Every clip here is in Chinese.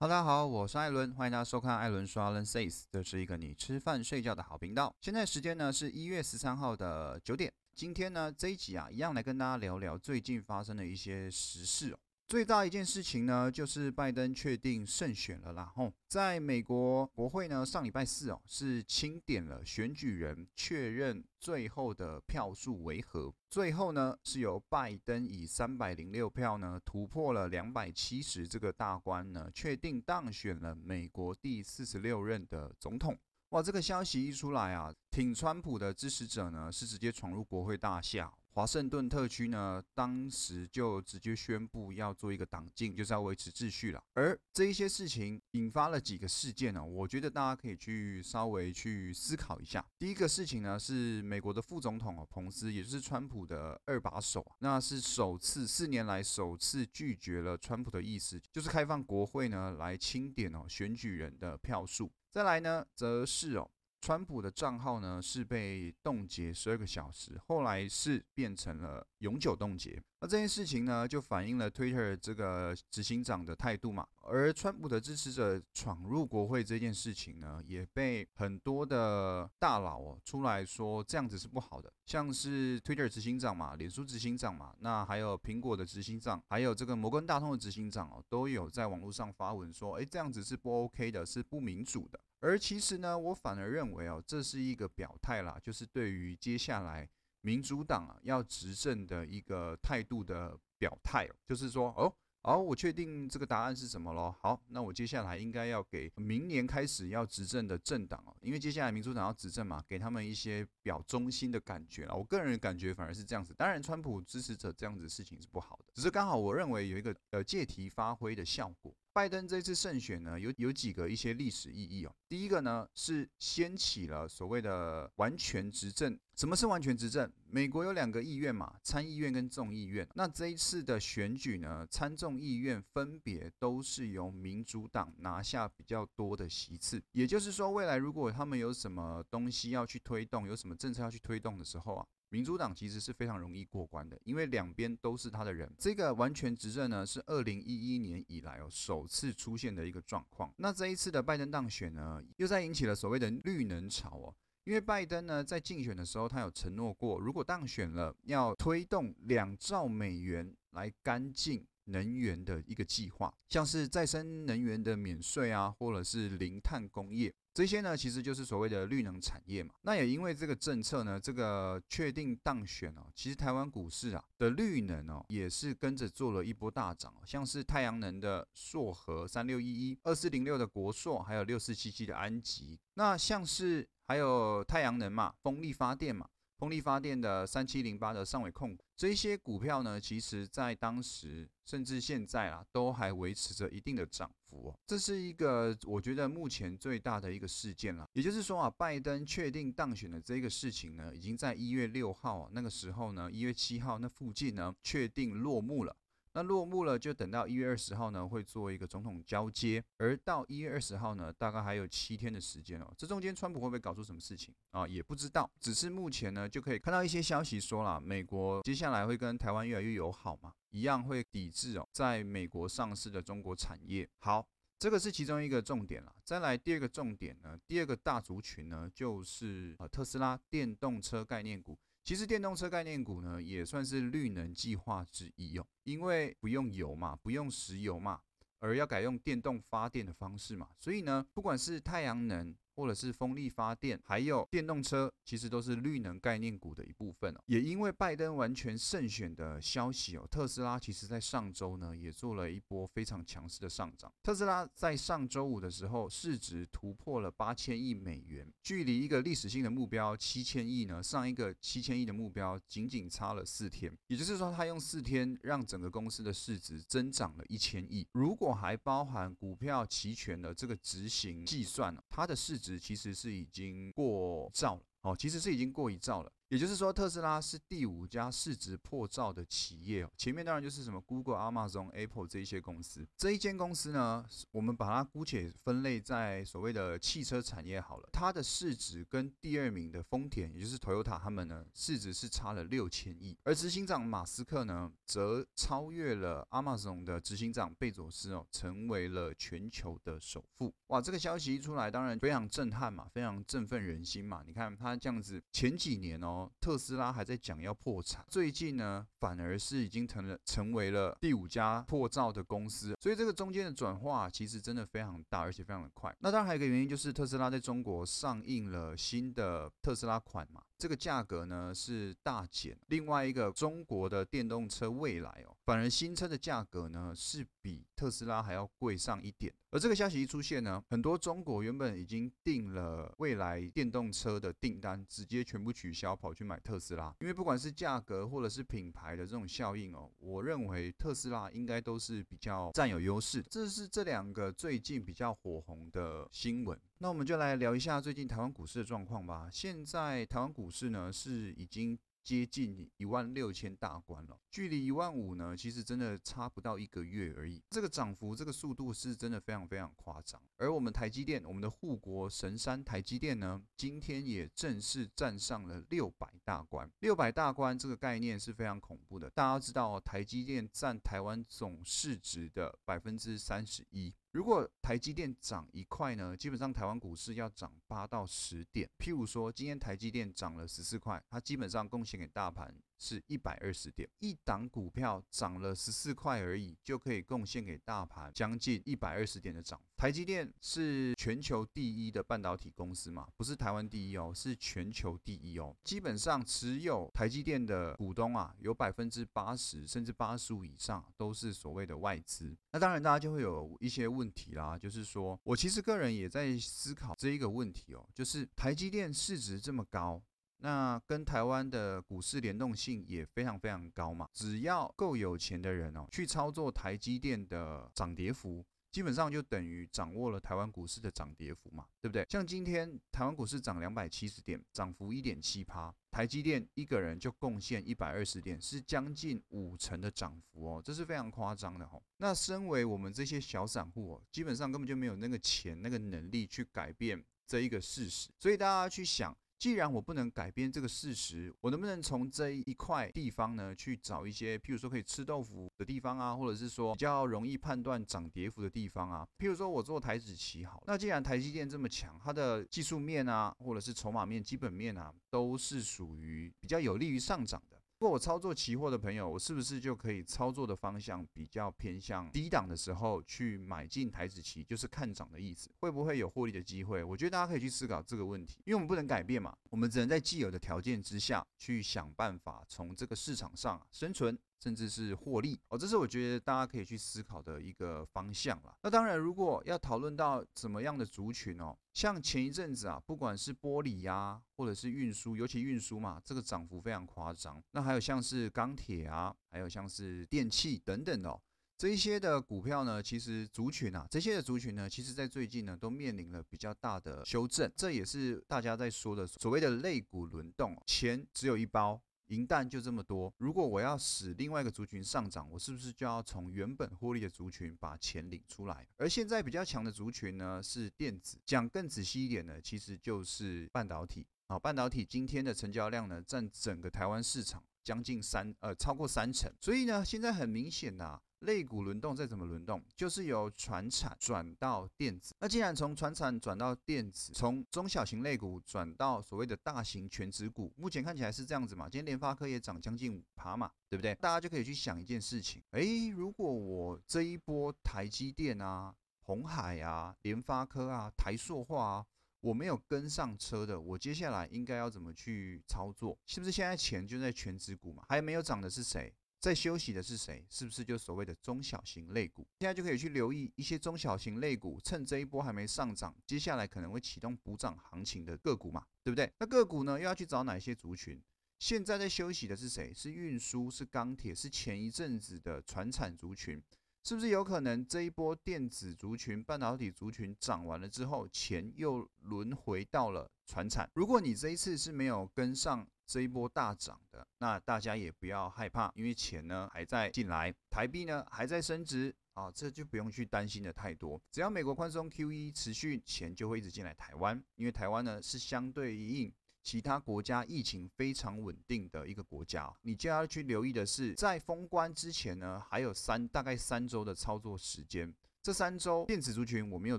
哈，大家好，我是艾伦，欢迎大家收看艾伦说 Allen Says，这是一个你吃饭睡觉的好频道。现在时间呢是一月十三号的九点，今天呢这一集啊，一样来跟大家聊聊最近发生的一些时事。最大一件事情呢，就是拜登确定胜选了啦。吼，在美国国会呢，上礼拜四哦，是清点了选举人，确认最后的票数为何。最后呢，是由拜登以三百零六票呢，突破了两百七十这个大关呢，确定当选了美国第四十六任的总统。哇，这个消息一出来啊，挺川普的支持者呢，是直接闯入国会大厦。华盛顿特区呢，当时就直接宣布要做一个党禁，就是要维持秩序了。而这一些事情引发了几个事件呢？我觉得大家可以去稍微去思考一下。第一个事情呢，是美国的副总统哦，彭斯，也就是川普的二把手，那是首次四年来首次拒绝了川普的意思，就是开放国会呢来清点哦选举人的票数。再来呢，则是哦。川普的账号呢是被冻结十二个小时，后来是变成了永久冻结。那这件事情呢，就反映了 Twitter 这个执行长的态度嘛。而川普的支持者闯入国会这件事情呢，也被很多的大佬哦出来说这样子是不好的。像是 Twitter 执行长嘛，脸书执行长嘛，那还有苹果的执行长，还有这个摩根大通的执行长哦，都有在网络上发文说，哎，这样子是不 OK 的，是不民主的。而其实呢，我反而认为哦，这是一个表态啦，就是对于接下来民主党啊要执政的一个态度的表态，就是说哦，好，我确定这个答案是什么咯。好，那我接下来应该要给明年开始要执政的政党哦，因为接下来民主党要执政嘛，给他们一些表忠心的感觉啊。我个人感觉反而是这样子。当然，川普支持者这样子事情是不好的，只是刚好我认为有一个呃借题发挥的效果。拜登这次胜选呢，有有几个一些历史意义哦。第一个呢是掀起了所谓的完全执政。什么是完全执政？美国有两个议院嘛，参议院跟众议院。那这一次的选举呢，参众议院分别都是由民主党拿下比较多的席次。也就是说，未来如果他们有什么东西要去推动，有什么政策要去推动的时候啊。民主党其实是非常容易过关的，因为两边都是他的人。这个完全执政呢，是二零一一年以来哦首次出现的一个状况。那这一次的拜登当选呢，又在引起了所谓的绿能潮哦。因为拜登呢在竞选的时候，他有承诺过，如果当选了，要推动两兆美元来干净能源的一个计划，像是再生能源的免税啊，或者是零碳工业。这些呢，其实就是所谓的绿能产业嘛。那也因为这个政策呢，这个确定当选哦，其实台湾股市啊的绿能哦，也是跟着做了一波大涨哦。像是太阳能的硕和三六一一、二四零六的国硕，还有六四七七的安吉。那像是还有太阳能嘛，风力发电嘛。风力发电的三七零八的上尾控股，这些股票呢，其实在当时甚至现在啊，都还维持着一定的涨幅哦。这是一个我觉得目前最大的一个事件了。也就是说啊，拜登确定当选的这个事情呢，已经在一月六号那个时候呢，一月七号那附近呢，确定落幕了。那落幕了，就等到一月二十号呢，会做一个总统交接，而到一月二十号呢，大概还有七天的时间哦。这中间川普会不会搞出什么事情啊？也不知道。只是目前呢，就可以看到一些消息说了，美国接下来会跟台湾越来越友好嘛，一样会抵制哦，在美国上市的中国产业。好，这个是其中一个重点了。再来第二个重点呢，第二个大族群呢，就是呃特斯拉电动车概念股。其实电动车概念股呢，也算是绿能计划之一哦，因为不用油嘛，不用石油嘛，而要改用电动发电的方式嘛，所以呢，不管是太阳能。或者是风力发电，还有电动车，其实都是绿能概念股的一部分哦。也因为拜登完全胜选的消息哦，特斯拉其实在上周呢也做了一波非常强势的上涨。特斯拉在上周五的时候，市值突破了八千亿美元，距离一个历史性的目标七千亿呢，上一个七千亿的目标仅仅差了四天。也就是说，他用四天让整个公司的市值增长了一千亿。如果还包含股票期权的这个执行计算它的市值。其实是已经过兆了哦，其实是已经过一兆了。也就是说，特斯拉是第五家市值破兆的企业。前面当然就是什么 Google、Amazon、Apple 这一些公司。这一间公司呢，我们把它姑且分类在所谓的汽车产业好了。它的市值跟第二名的丰田，也就是 Toyota 他们呢，市值是差了六千亿。而执行长马斯克呢，则超越了 Amazon 的执行长贝佐斯哦，成为了全球的首富。哇，这个消息一出来，当然非常震撼嘛，非常振奋人心嘛。你看他这样子，前几年哦，特斯拉还在讲要破产，最近呢，反而是已经成了成为了第五家破造的公司。所以这个中间的转化其实真的非常大，而且非常的快。那当然还有一个原因就是特斯拉在中国上映了新的特斯拉款嘛。这个价格呢是大减，另外一个中国的电动车未来哦，反而新车的价格呢是比特斯拉还要贵上一点。而这个消息一出现呢，很多中国原本已经订了未来电动车的订单，直接全部取消，跑去买特斯拉。因为不管是价格或者是品牌的这种效应哦，我认为特斯拉应该都是比较占有优势。这是这两个最近比较火红的新闻。那我们就来聊一下最近台湾股市的状况吧。现在台湾股市呢是已经接近一万六千大关了，距离一万五呢其实真的差不到一个月而已。这个涨幅、这个速度是真的非常非常夸张。而我们台积电，我们的护国神山台积电呢，今天也正式站上了六百大关。六百大关这个概念是非常恐怖的。大家知道，台积电占台湾总市值的百分之三十一。如果台积电涨一块呢，基本上台湾股市要涨八到十点。譬如说，今天台积电涨了十四块，它基本上贡献给大盘是一百二十点。一档股票涨了十四块而已，就可以贡献给大盘将近一百二十点的涨。台积电是全球第一的半导体公司嘛？不是台湾第一哦，是全球第一哦。基本上持有台积电的股东啊，有百分之八十甚至八十五以上都是所谓的外资。那当然，大家就会有一些问题啦，就是说我其实个人也在思考这一个问题哦，就是台积电市值这么高，那跟台湾的股市联动性也非常非常高嘛。只要够有钱的人哦，去操作台积电的涨跌幅。基本上就等于掌握了台湾股市的涨跌幅嘛，对不对？像今天台湾股市涨两百七十点，涨幅一点七趴，台积电一个人就贡献一百二十点，是将近五成的涨幅哦，这是非常夸张的哦。那身为我们这些小散户哦，基本上根本就没有那个钱、那个能力去改变这一个事实，所以大家去想。既然我不能改变这个事实，我能不能从这一块地方呢去找一些，譬如说可以吃豆腐的地方啊，或者是说比较容易判断涨跌幅的地方啊？譬如说我做台子棋好，那既然台积电这么强，它的技术面啊，或者是筹码面、基本面啊，都是属于比较有利于上涨的。如果我操作期货的朋友，我是不是就可以操作的方向比较偏向低档的时候去买进台子期，就是看涨的意思？会不会有获利的机会？我觉得大家可以去思考这个问题，因为我们不能改变嘛，我们只能在既有的条件之下去想办法从这个市场上生存。甚至是获利哦，这是我觉得大家可以去思考的一个方向了。那当然，如果要讨论到怎么样的族群哦，像前一阵子啊，不管是玻璃呀，或者是运输，尤其运输嘛，这个涨幅非常夸张。那还有像是钢铁啊，还有像是电器等等哦这一些的股票呢，其实族群啊，这些的族群呢，其实在最近呢都面临了比较大的修正，这也是大家在说的所谓的类股轮动，钱只有一包。银弹就这么多，如果我要使另外一个族群上涨，我是不是就要从原本获利的族群把钱领出来？而现在比较强的族群呢，是电子。讲更仔细一点呢，其实就是半导体。好，半导体今天的成交量呢，占整个台湾市场将近三呃超过三成。所以呢，现在很明显呐。肋骨轮动再怎么轮动，就是由船产转到电子。那既然从船产转到电子，从中小型类股转到所谓的大型全值股，目前看起来是这样子嘛？今天联发科也涨将近五趴嘛，对不对？大家就可以去想一件事情：诶，如果我这一波台积电啊、红海啊、联发科啊、台塑化啊，我没有跟上车的，我接下来应该要怎么去操作？是不是现在钱就在全值股嘛？还没有涨的是谁？在休息的是谁？是不是就所谓的中小型类股？现在就可以去留意一些中小型类股，趁这一波还没上涨，接下来可能会启动补涨行情的个股嘛，对不对？那个股呢，又要去找哪些族群？现在在休息的是谁？是运输，是钢铁，是前一阵子的船产族群，是不是有可能这一波电子族群、半导体族群涨完了之后，钱又轮回到了船产？如果你这一次是没有跟上。这一波大涨的，那大家也不要害怕，因为钱呢还在进来，台币呢还在升值啊，这就不用去担心的太多。只要美国宽松 QE 持续，钱就会一直进来台湾，因为台湾呢是相对应。其他国家疫情非常稳定的一个国家，你就要去留意的是，在封关之前呢，还有三大概三周的操作时间。这三周电子族群我没有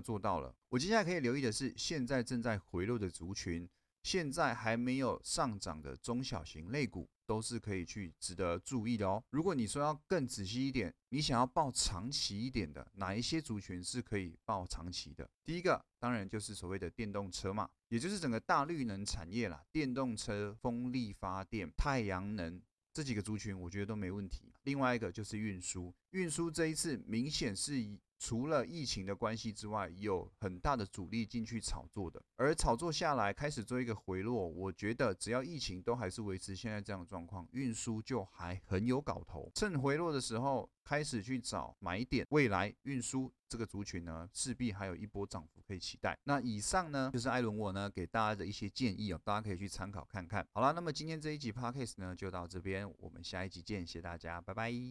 做到了，我接下来可以留意的是，现在正在回落的族群，现在还没有上涨的中小型类股。都是可以去值得注意的哦。如果你说要更仔细一点，你想要报长期一点的，哪一些族群是可以报长期的？第一个当然就是所谓的电动车嘛，也就是整个大绿能产业啦，电动车、风力发电、太阳能这几个族群，我觉得都没问题。另外一个就是运输，运输这一次明显是以。除了疫情的关系之外，有很大的阻力进去炒作的，而炒作下来开始做一个回落，我觉得只要疫情都还是维持现在这样的状况，运输就还很有搞头。趁回落的时候开始去找买点，未来运输这个族群呢，势必还有一波涨幅可以期待。那以上呢，就是艾伦我呢给大家的一些建议哦，大家可以去参考看看。好了，那么今天这一集 podcast 呢就到这边，我们下一集见，谢谢大家，拜拜。